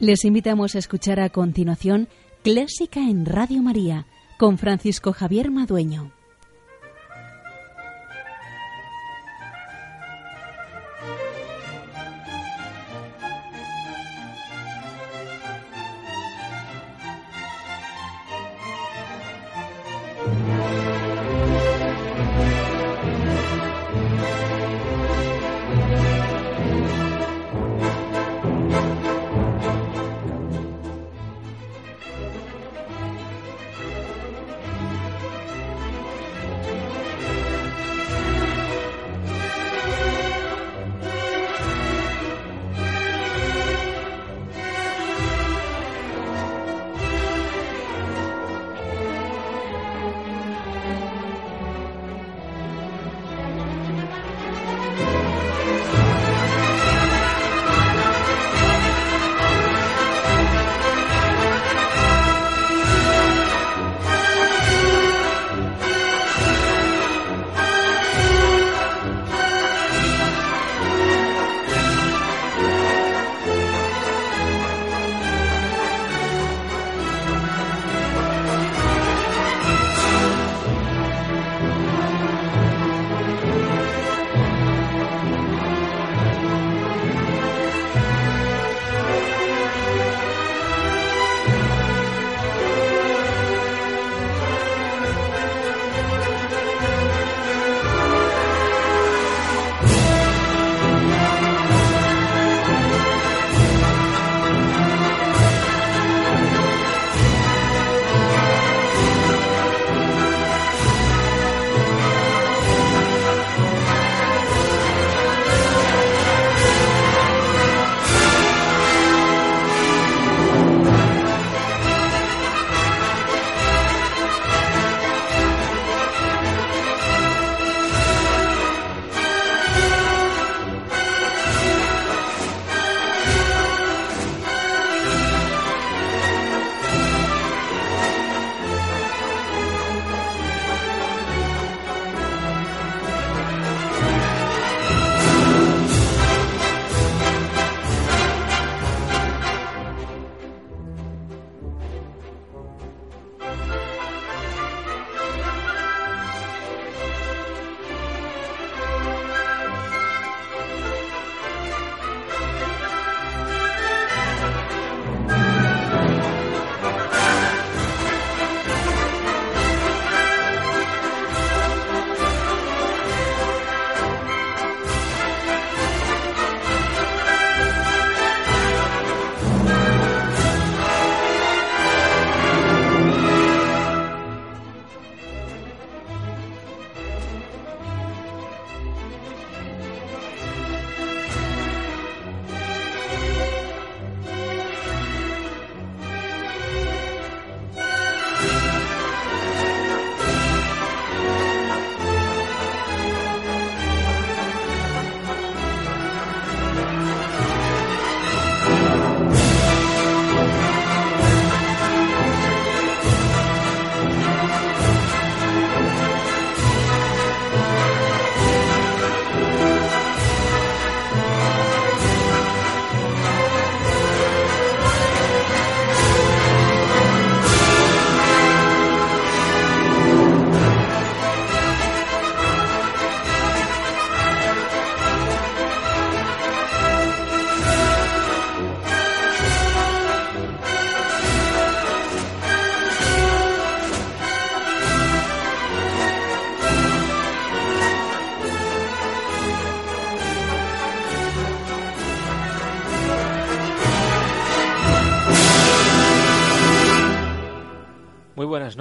Les invitamos a escuchar a continuación Clásica en Radio María con Francisco Javier Madueño.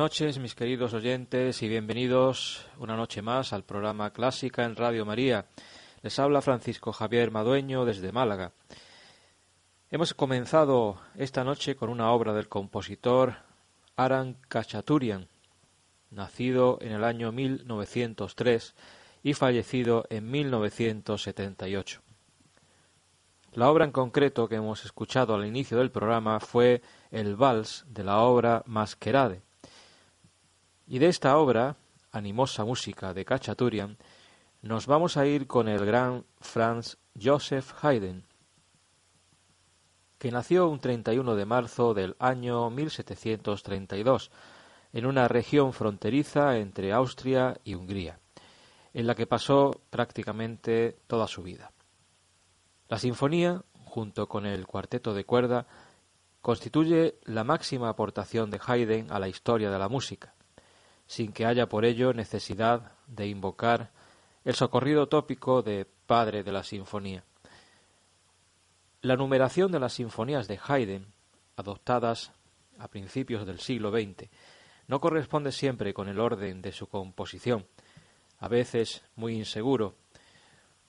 Noches, mis queridos oyentes, y bienvenidos una noche más al programa Clásica en Radio María. Les habla Francisco Javier Madueño desde Málaga. Hemos comenzado esta noche con una obra del compositor Aran Kachaturian, nacido en el año 1903 y fallecido en 1978. La obra en concreto que hemos escuchado al inicio del programa fue el vals de la obra Masquerade, y de esta obra, animosa música de Cachaturian, nos vamos a ir con el gran Franz Joseph Haydn. que nació un 31 de marzo del año 1732 en una región fronteriza entre Austria y Hungría, en la que pasó prácticamente toda su vida. La sinfonía, junto con el cuarteto de cuerda, constituye la máxima aportación de Haydn a la historia de la música, sin que haya por ello necesidad de invocar el socorrido tópico de padre de la sinfonía. La numeración de las sinfonías de Haydn, adoptadas a principios del siglo XX, no corresponde siempre con el orden de su composición, a veces muy inseguro.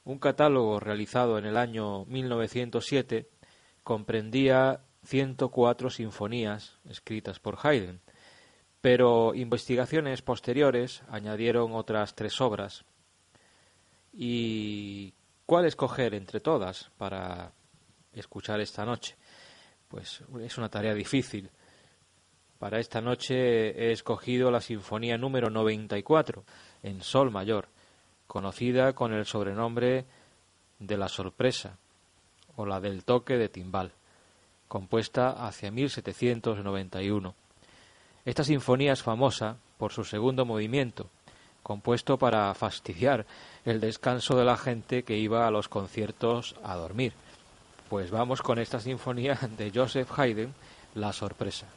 Un catálogo realizado en el año 1907 comprendía 104 sinfonías escritas por Haydn, pero investigaciones posteriores añadieron otras tres obras. ¿Y cuál escoger entre todas para escuchar esta noche. Pues es una tarea difícil. Para esta noche he escogido la Sinfonía número 94 en Sol mayor, conocida con el sobrenombre de la sorpresa o la del toque de timbal, compuesta hacia 1791. Esta sinfonía es famosa por su segundo movimiento, compuesto para fastidiar el descanso de la gente que iba a los conciertos a dormir. Pues vamos con esta sinfonía de Joseph Haydn, La sorpresa.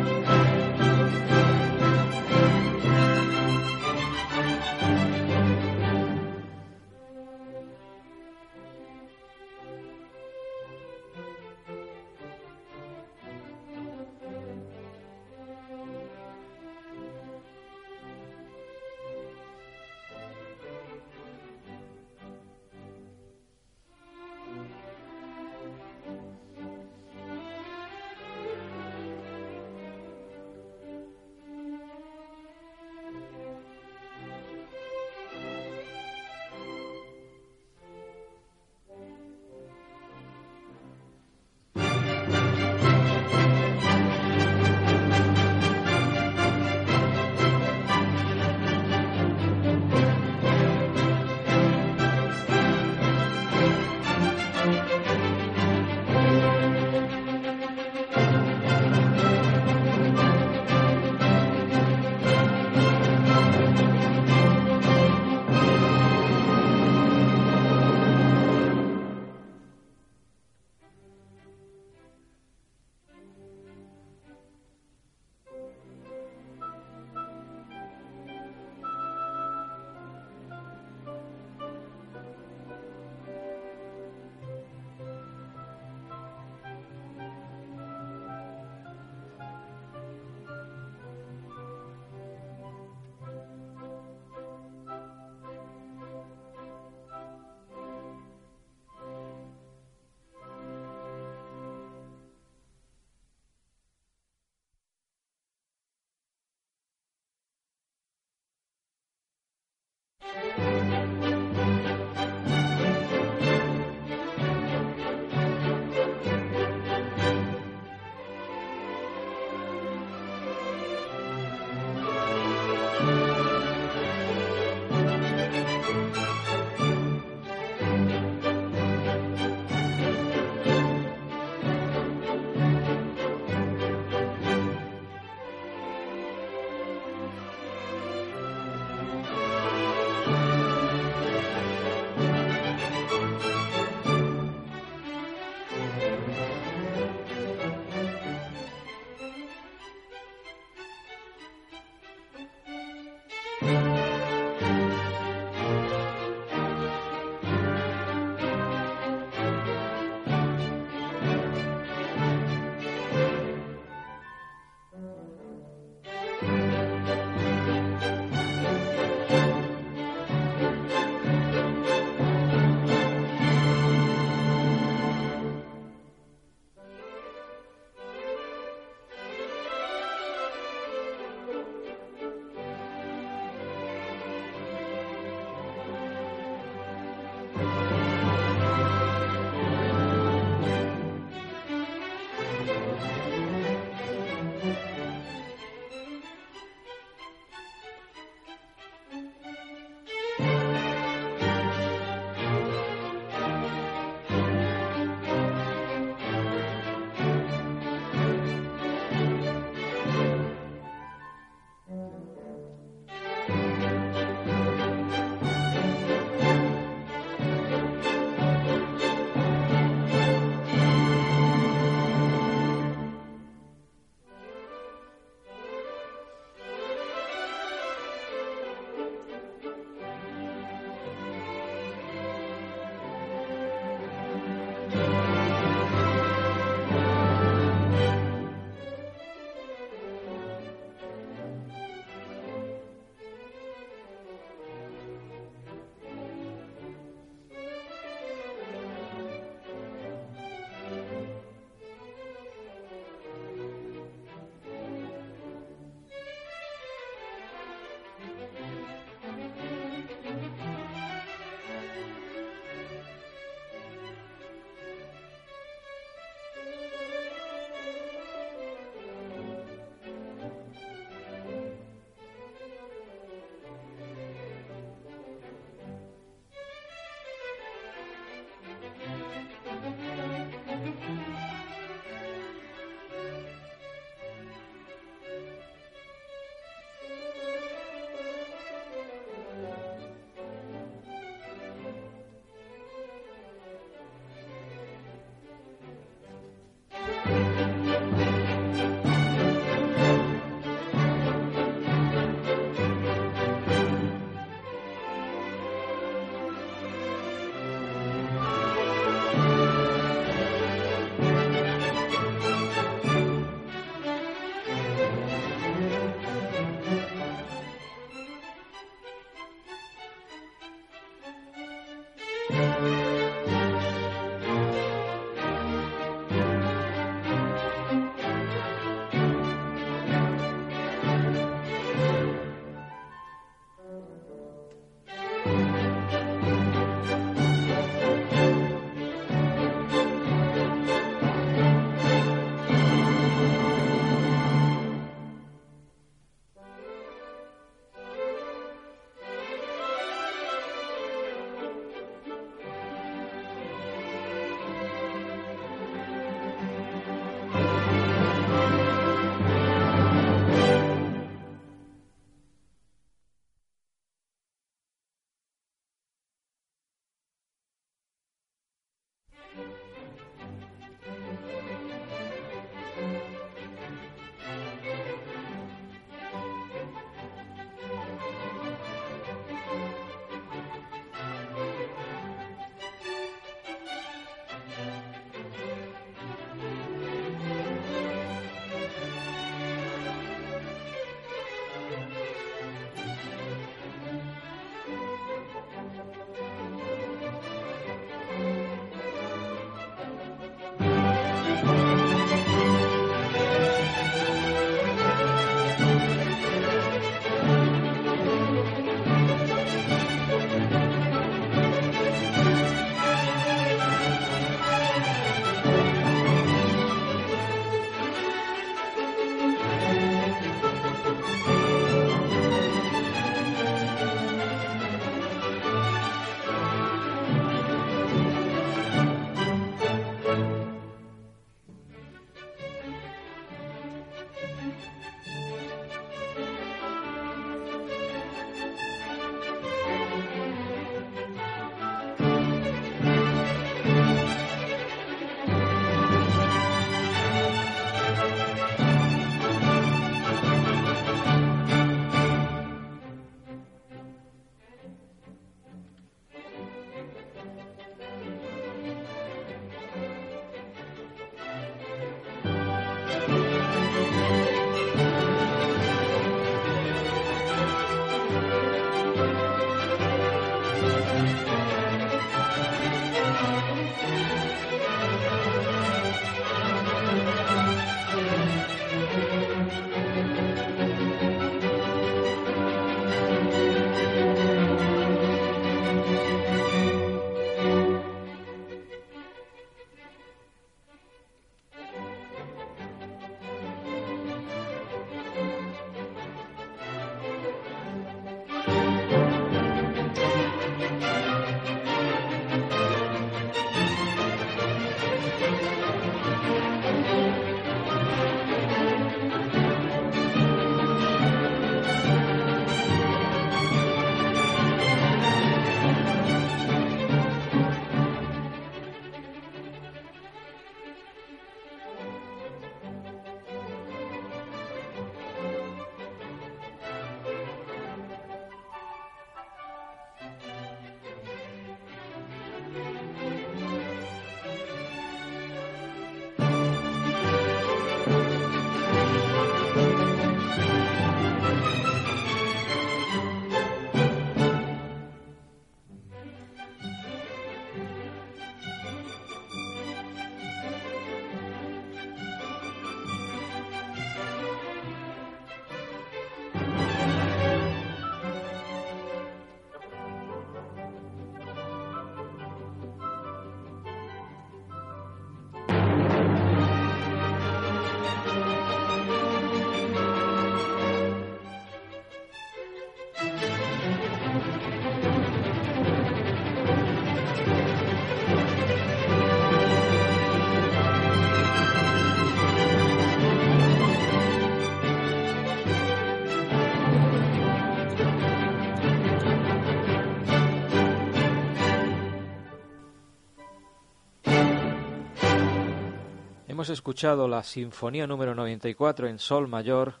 Hemos escuchado la Sinfonía número 94 en Sol mayor,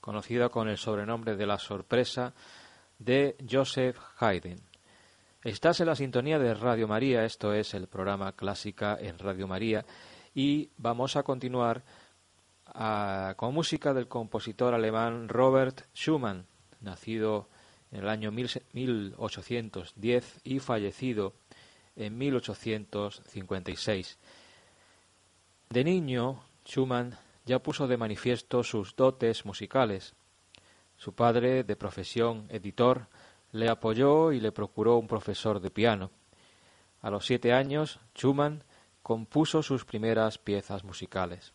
conocida con el sobrenombre de La Sorpresa, de Joseph Haydn. Estás en la sintonía de Radio María, esto es el programa Clásica en Radio María, y vamos a continuar ah, con música del compositor alemán Robert Schumann, nacido en el año 1810 y fallecido en 1856. De niño, Schumann ya puso de manifiesto sus dotes musicales. Su padre, de profesión editor, le apoyó y le procuró un profesor de piano. A los siete años, Schumann compuso sus primeras piezas musicales.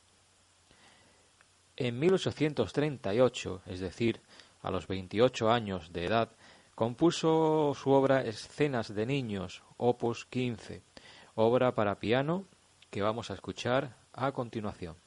En 1838, es decir, a los veintiocho años de edad, compuso su obra Escenas de Niños, opus 15, obra para piano que vamos a escuchar a continuación.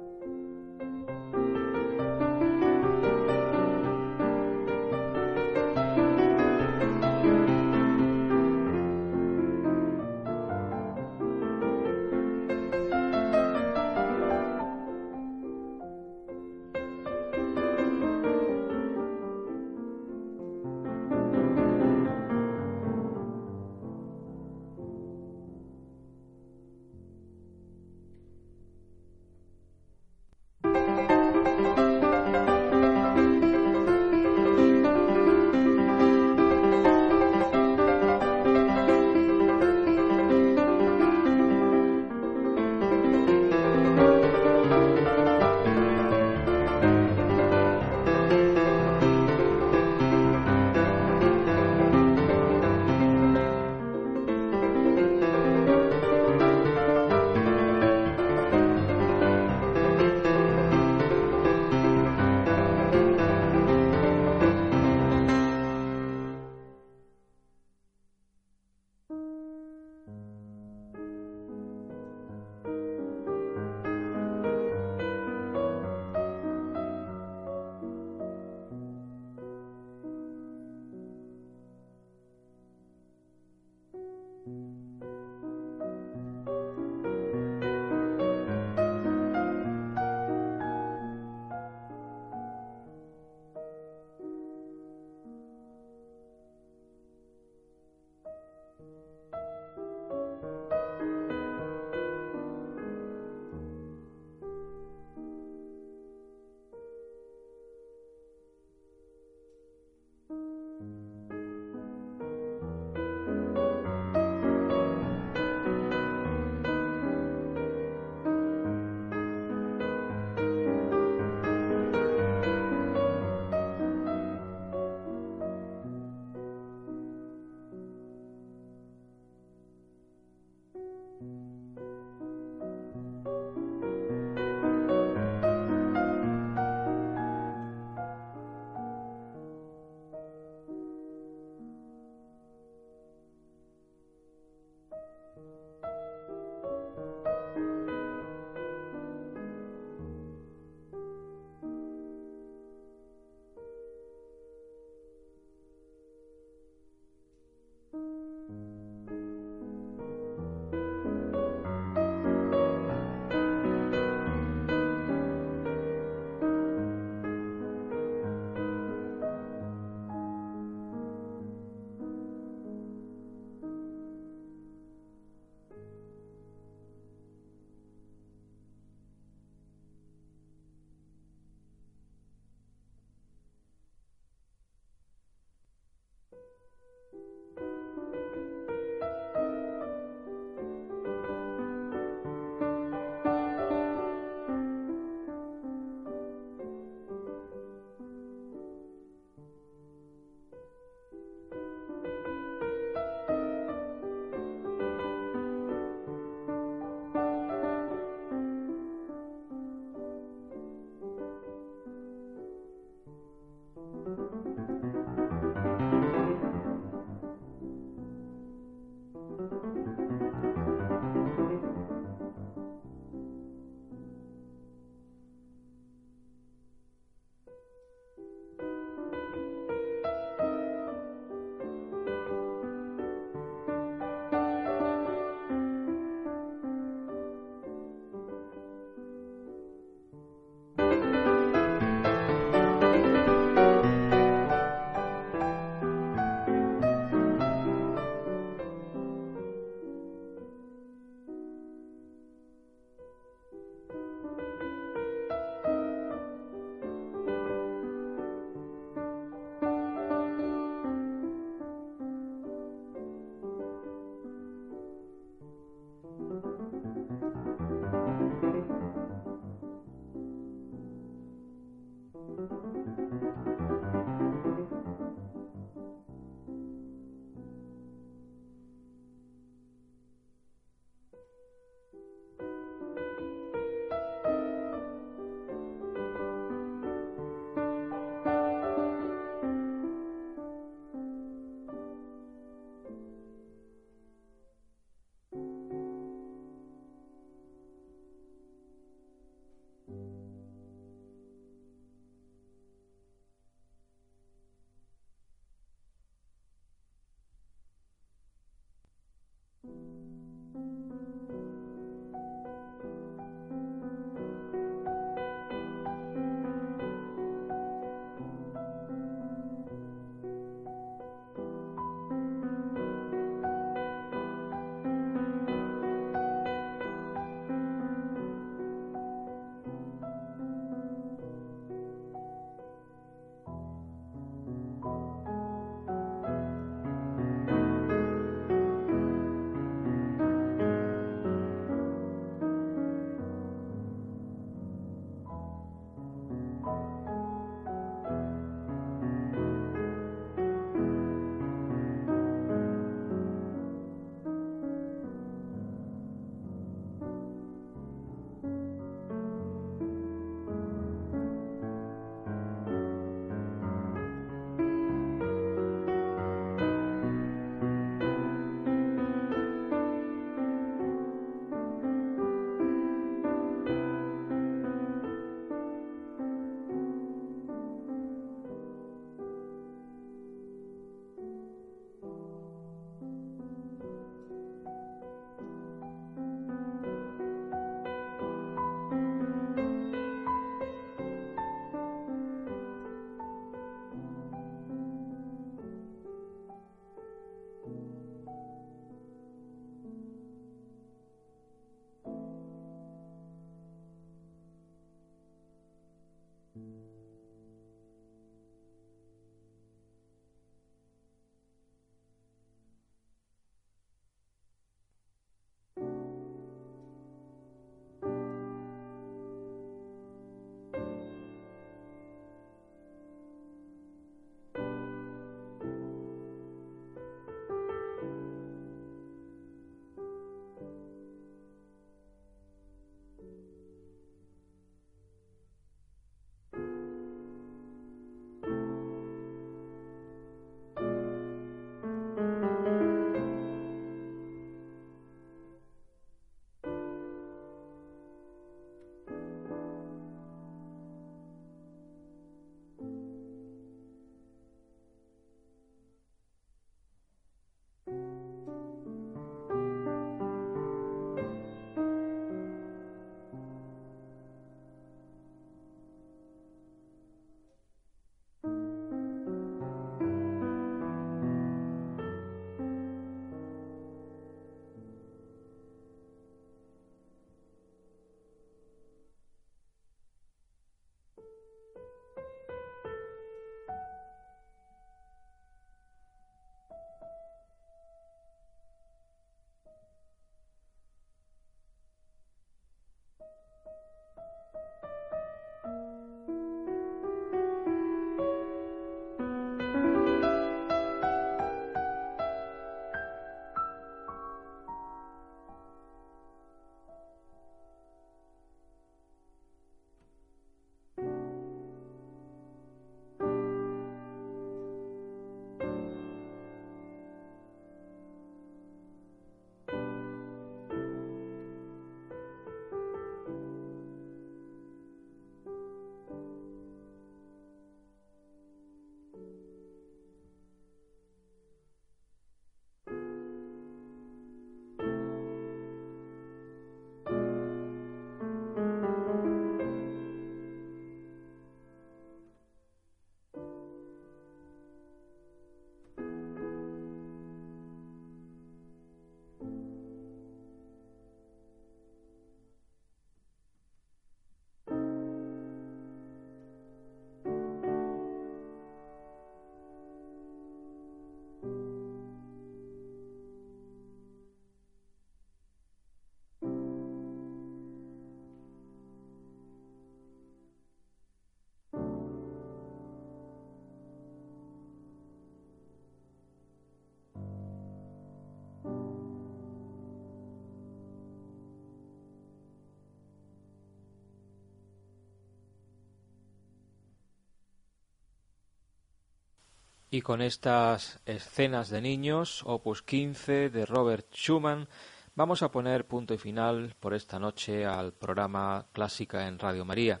Y con estas escenas de niños, opus 15 de Robert Schumann, vamos a poner punto y final por esta noche al programa Clásica en Radio María.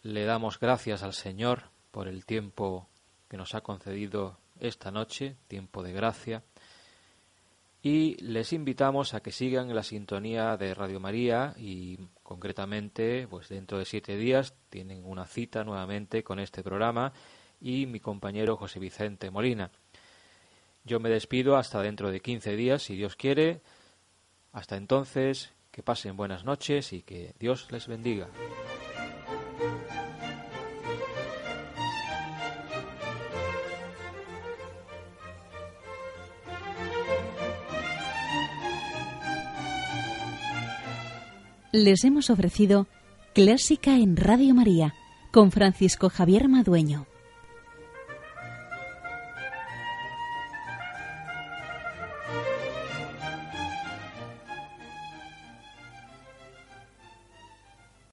Le damos gracias al Señor por el tiempo que nos ha concedido esta noche, tiempo de gracia, y les invitamos a que sigan en la sintonía de Radio María y concretamente, pues dentro de siete días tienen una cita nuevamente con este programa y mi compañero José Vicente Molina. Yo me despido hasta dentro de 15 días, si Dios quiere. Hasta entonces, que pasen buenas noches y que Dios les bendiga. Les hemos ofrecido Clásica en Radio María con Francisco Javier Madueño.